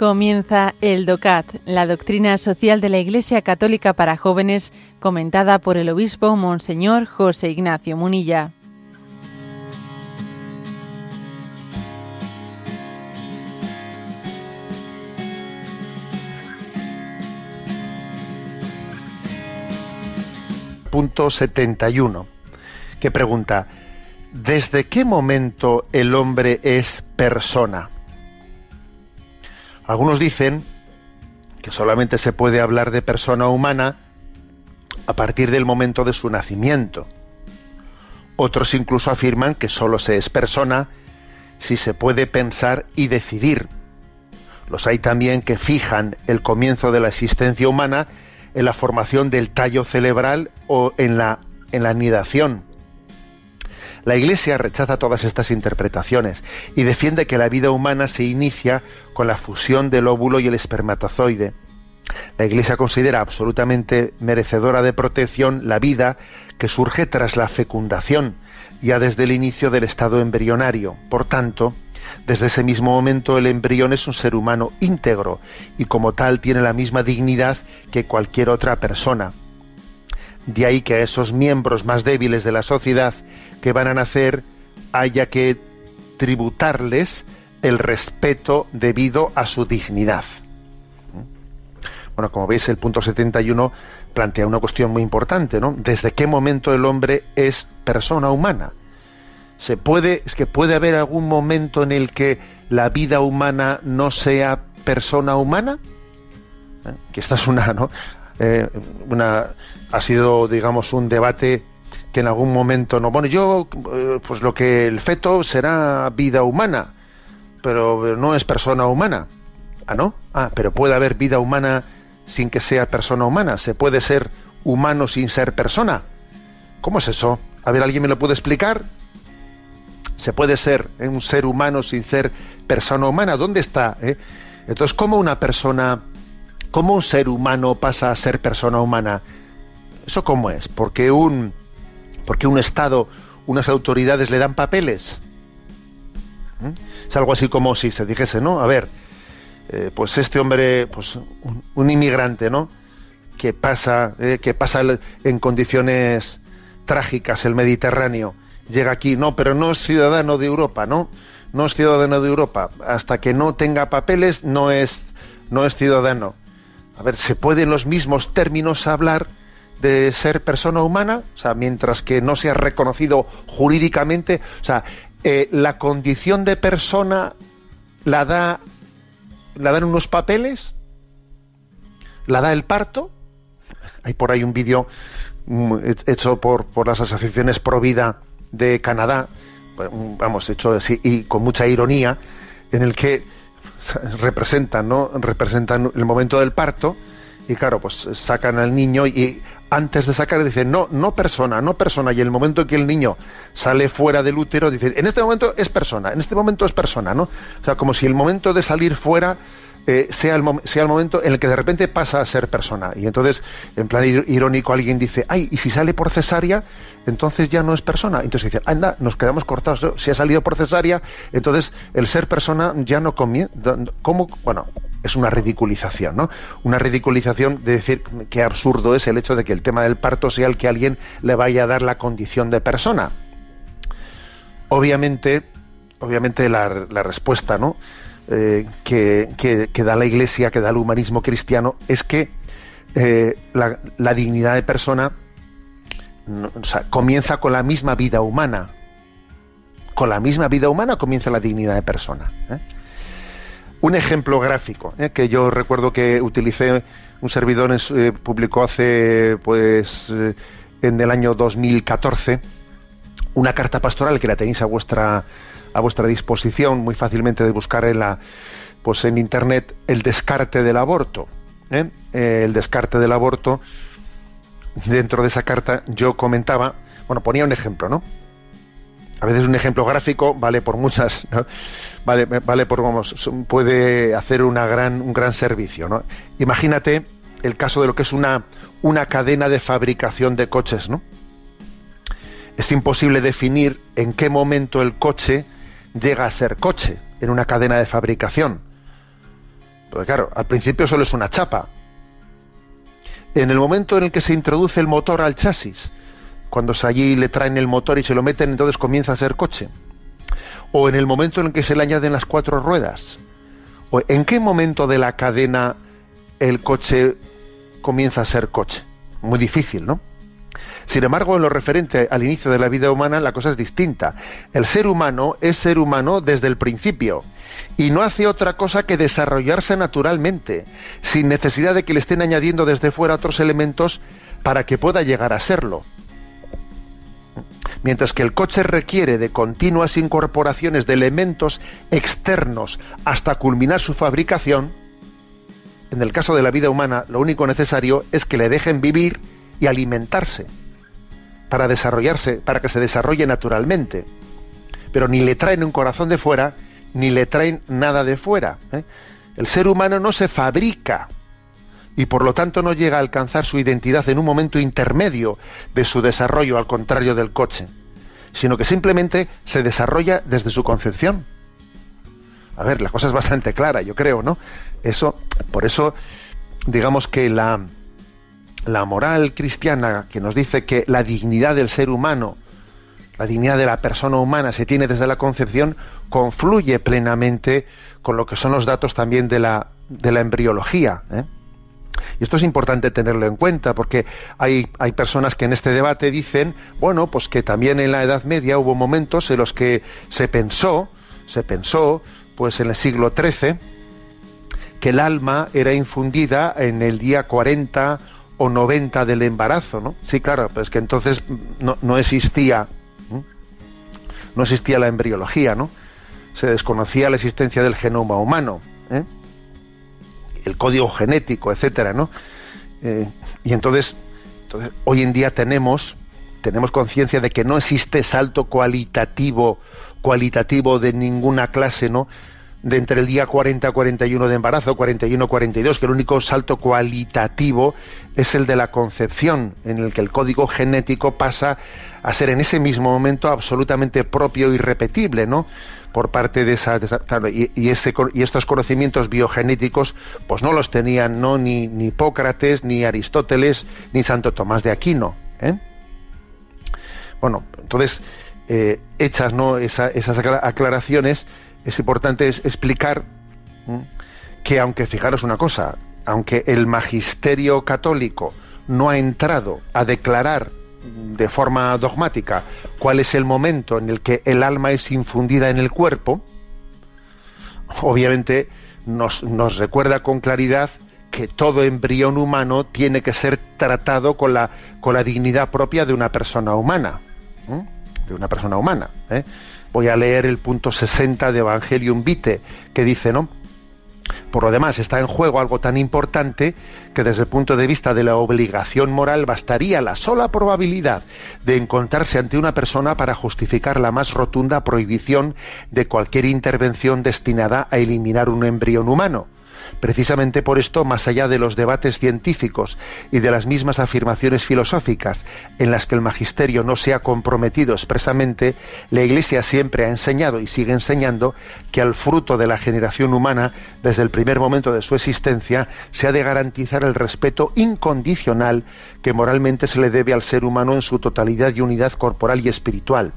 Comienza el DOCAT, la doctrina social de la Iglesia Católica para jóvenes, comentada por el obispo Monseñor José Ignacio Munilla. Punto 71, que pregunta, ¿desde qué momento el hombre es persona? Algunos dicen que solamente se puede hablar de persona humana a partir del momento de su nacimiento. Otros incluso afirman que sólo se es persona si se puede pensar y decidir. Los hay también que fijan el comienzo de la existencia humana en la formación del tallo cerebral o en la, en la anidación. La Iglesia rechaza todas estas interpretaciones y defiende que la vida humana se inicia con la fusión del óvulo y el espermatozoide. La Iglesia considera absolutamente merecedora de protección la vida que surge tras la fecundación, ya desde el inicio del estado embrionario. Por tanto, desde ese mismo momento el embrión es un ser humano íntegro y como tal tiene la misma dignidad que cualquier otra persona. De ahí que a esos miembros más débiles de la sociedad que van a nacer haya que tributarles el respeto debido a su dignidad. Bueno, como veis, el punto 71 plantea una cuestión muy importante, ¿no? ¿Desde qué momento el hombre es persona humana? ¿Se puede, es que puede haber algún momento en el que la vida humana no sea persona humana? ¿Eh? Que esta es una, ¿no? Eh, una, ha sido, digamos, un debate que en algún momento no. Bueno, yo, eh, pues lo que el feto será vida humana, pero no es persona humana. Ah, ¿no? Ah, pero puede haber vida humana sin que sea persona humana. Se puede ser humano sin ser persona. ¿Cómo es eso? A ver, ¿alguien me lo puede explicar? ¿Se puede ser un ser humano sin ser persona humana? ¿Dónde está? Eh? Entonces, ¿cómo una persona, cómo un ser humano pasa a ser persona humana? ¿Eso cómo es? Porque un, porque un Estado, unas autoridades le dan papeles. ¿Mm? Es algo así como si se dijese, ¿no? A ver, eh, pues este hombre, pues un, inmigrante, ¿no? Que pasa, eh, que pasa en condiciones trágicas el Mediterráneo, llega aquí, no, pero no es ciudadano de Europa, ¿no? No es ciudadano de Europa. Hasta que no tenga papeles, no es, no es ciudadano. A ver, ¿se puede en los mismos términos hablar de ser persona humana, o sea, mientras que no sea reconocido jurídicamente, o sea, eh, la condición de persona la da, la dan unos papeles, la da el parto. Hay por ahí un vídeo mm, hecho por, por las asociaciones Pro Vida de Canadá, vamos, hecho así y con mucha ironía, en el que representan, ¿no? Representan el momento del parto y claro, pues sacan al niño y antes de sacar dicen, no, no persona, no persona, y en el momento que el niño sale fuera del útero, dicen, en este momento es persona, en este momento es persona, ¿no? O sea, como si el momento de salir fuera eh, sea, el momento en el que de repente pasa a ser persona. Y entonces, en plan irónico, alguien dice, ay, y si sale por cesárea, entonces ya no es persona. Entonces dice, anda, nos quedamos cortados. Si ha salido por cesárea, entonces el ser persona ya no comienza. ¿Cómo? Bueno, es una ridiculización, ¿no? Una ridiculización de decir que absurdo es el hecho de que el tema del parto sea el que alguien le vaya a dar la condición de persona. Obviamente, obviamente la, respuesta, ¿no? Eh, que, da la Iglesia, que da el humanismo cristiano, es que eh, la, dignidad de persona comienza con la misma vida humana. Con la misma vida humana comienza la dignidad de persona. ¿eh? Un ejemplo gráfico que yo recuerdo que utilicé, un servidor publicó hace, pues, en el año 2014, una carta pastoral que la tenéis a vuestra a vuestra disposición, muy fácilmente de buscar en la, pues en internet, el descarte del aborto. el descarte del aborto. Dentro de esa carta yo comentaba, bueno, ponía un ejemplo, ¿no? a veces un ejemplo gráfico vale por muchas, vale, vale por vamos, puede hacer una gran, un gran servicio. ¿no? Imagínate el caso de lo que es una, una cadena de fabricación de coches, ¿no? Es imposible definir en qué momento el coche llega a ser coche en una cadena de fabricación. Porque claro, al principio solo es una chapa. En el momento en el que se introduce el motor al chasis, cuando allí le traen el motor y se lo meten, entonces comienza a ser coche. O en el momento en el que se le añaden las cuatro ruedas. O en qué momento de la cadena el coche comienza a ser coche. Muy difícil, ¿no? Sin embargo, en lo referente al inicio de la vida humana, la cosa es distinta. El ser humano es ser humano desde el principio y no hace otra cosa que desarrollarse naturalmente, sin necesidad de que le estén añadiendo desde fuera otros elementos para que pueda llegar a serlo. Mientras que el coche requiere de continuas incorporaciones de elementos externos hasta culminar su fabricación, en el caso de la vida humana lo único necesario es que le dejen vivir y alimentarse para desarrollarse, para que se desarrolle naturalmente. Pero ni le traen un corazón de fuera, ni le traen nada de fuera. ¿eh? El ser humano no se fabrica y por lo tanto no llega a alcanzar su identidad en un momento intermedio de su desarrollo, al contrario del coche, sino que simplemente se desarrolla desde su concepción. A ver, la cosa es bastante clara, yo creo, ¿no? Eso, por eso, digamos que la, la moral cristiana que nos dice que la dignidad del ser humano, la dignidad de la persona humana se tiene desde la concepción, confluye plenamente con lo que son los datos también de la, de la embriología. ¿eh? Y esto es importante tenerlo en cuenta porque hay, hay personas que en este debate dicen, bueno, pues que también en la Edad Media hubo momentos en los que se pensó, se pensó, pues en el siglo XIII, que el alma era infundida en el día 40 o 90 del embarazo, ¿no? Sí, claro, pero es que entonces no, existía, no existía la embriología, ¿no? Se desconocía la existencia del genoma humano, ¿eh? el código genético, etcétera, ¿no? Eh, y entonces, entonces, hoy en día tenemos, tenemos conciencia de que no existe salto cualitativo, cualitativo de ninguna clase, ¿no? De entre el día 40 a 41 de embarazo, 41 42, que el único salto cualitativo es el de la concepción, en el que el código genético pasa a ser en ese mismo momento absolutamente propio y repetible, ¿no? Por parte de esa, y, ese, y estos conocimientos biogenéticos, pues no los tenían no ni, ni Hipócrates, ni Aristóteles, ni Santo Tomás de Aquino. ¿eh? Bueno, entonces, eh, hechas ¿no? esas aclaraciones, es importante explicar que aunque fijaros una cosa, aunque el magisterio católico no ha entrado a declarar de forma dogmática cuál es el momento en el que el alma es infundida en el cuerpo, obviamente nos, recuerda con claridad que todo embrión humano tiene que ser tratado con la, con la dignidad propia de una persona humana. De una persona humana. ¿eh? Voy a leer el punto 60 de Evangelium Vitae, que dice, ¿no? Por lo demás, está en juego algo tan importante que desde el punto de vista de la obligación moral bastaría la sola probabilidad de encontrarse ante una persona para justificar la más rotunda prohibición de cualquier intervención destinada a eliminar un embrión humano Precisamente por esto, más allá de los debates científicos y de las mismas afirmaciones filosóficas en las que el magisterio no se ha comprometido expresamente, la Iglesia siempre ha enseñado y sigue enseñando que al fruto de la generación humana, desde el primer momento de su existencia, se ha de garantizar el respeto incondicional que moralmente se le debe al ser humano en su totalidad y unidad corporal y espiritual.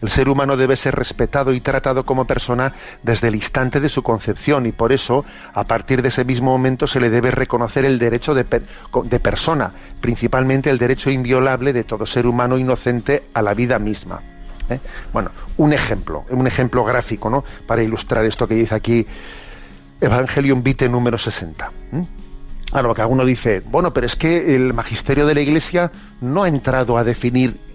El ser humano debe ser respetado y tratado como persona desde el instante de su concepción y por eso, a partir de ese mismo momento, se le debe reconocer el derecho de, persona, principalmente el derecho inviolable de todo ser humano inocente a la vida misma. ¿eh? Bueno, un ejemplo, un ejemplo gráfico, ¿no? Para ilustrar esto que dice aquí Evangelium Vitae número 60. Ahora, lo que alguno dice, bueno, pero es que el magisterio de la Iglesia no ha entrado a definir eh,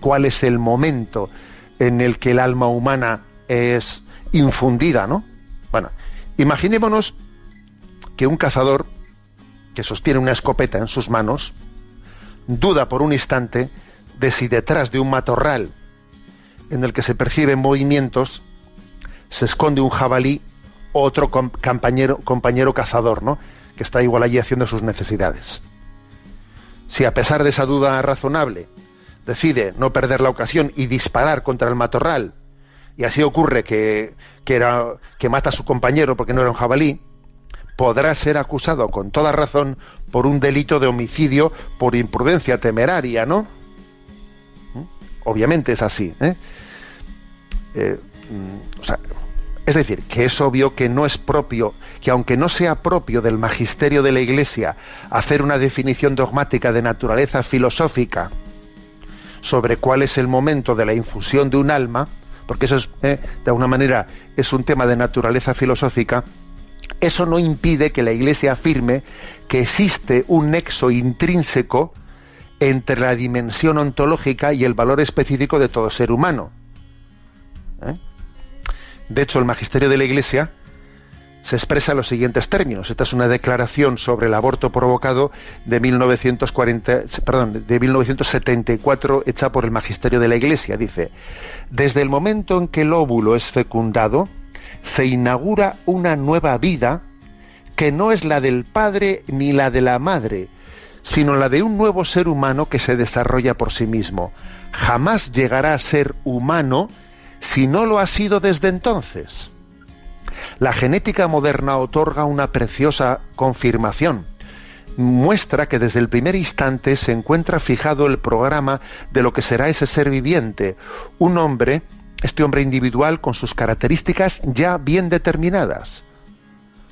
cuál es el momento en el que el alma humana es infundida, ¿no? Bueno, imaginémonos que un cazador que sostiene una escopeta en sus manos duda por un instante de si detrás de un matorral en el que se perciben movimientos se esconde un jabalí o otro compañero, compañero cazador, ¿no? Que está igual allí haciendo sus necesidades. Si a pesar de esa duda razonable decide no perder la ocasión y disparar contra el matorral, y así ocurre que, que, mata a su compañero porque no era un jabalí, podrá ser acusado con toda razón por un delito de homicidio por imprudencia temeraria, ¿no? ¿Mm? Obviamente es así. ¿eh? Eh, mm, es decir, que es obvio que no es propio, que aunque no sea propio del magisterio de la Iglesia hacer una definición dogmática de naturaleza filosófica sobre cuál es el momento de la infusión de un alma, porque eso es, eh, de alguna manera es un tema de naturaleza filosófica, eso no impide que la Iglesia afirme que existe un nexo intrínseco entre la dimensión ontológica y el valor específico de todo ser humano. ¿Eh? De hecho, el magisterio de la Iglesia se expresa en los siguientes términos. Esta es una declaración sobre el aborto provocado de 1940, perdón, de 1974 hecha por el magisterio de la Iglesia. Dice: Desde el momento en que el óvulo es fecundado, se inaugura una nueva vida que no es la del padre ni la de la madre, sino la de un nuevo ser humano que se desarrolla por sí mismo. Jamás llegará a ser humano si no lo ha sido desde entonces. La genética moderna otorga una preciosa confirmación. Muestra que desde el primer instante se encuentra fijado el programa de lo que será ese ser viviente, un hombre, este hombre individual con sus características ya bien determinadas.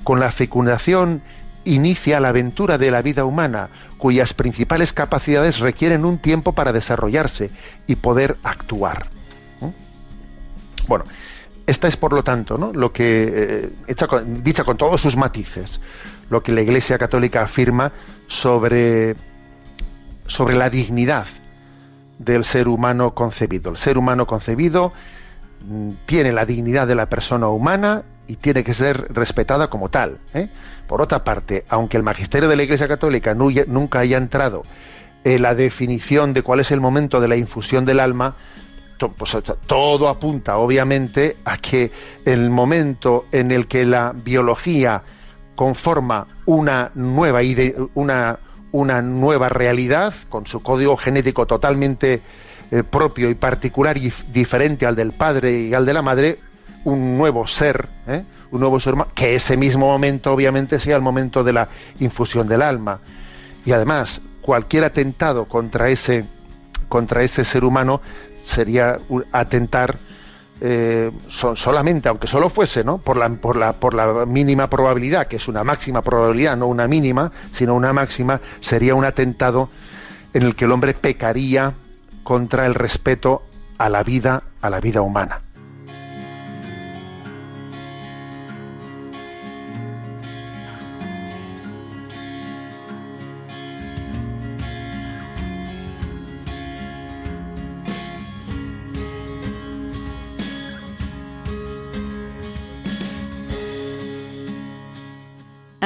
Con la fecundación inicia la aventura de la vida humana, cuyas principales capacidades requieren un tiempo para desarrollarse y poder actuar. Bueno, esta es por lo tanto ¿no? lo que eh, dicha con todos sus matices, lo que la Iglesia Católica afirma sobre, sobre la dignidad del ser humano concebido. El ser humano concebido mm, tiene la dignidad de la persona humana y tiene que ser respetada como tal. ¿eh? Por otra parte, aunque el magisterio de la Iglesia Católica nunca haya entrado en la definición de cuál es el momento de la infusión del alma, pues, todo apunta obviamente a que el momento en el que la biología conforma una nueva, una, una nueva realidad con su código genético totalmente eh, propio y particular y diferente al del padre y al de la madre, un nuevo ser, ¿eh? un nuevo ser que ese mismo momento obviamente sea el momento de la infusión del alma. Y además, cualquier atentado contra ese, contra ese ser humano sería atentar eh, solamente, aunque solo fuese, ¿no? Por la, por, la, por la mínima probabilidad, que es una máxima probabilidad, no una mínima, sino una máxima, sería un atentado en el que el hombre pecaría contra el respeto a la vida, a la vida humana.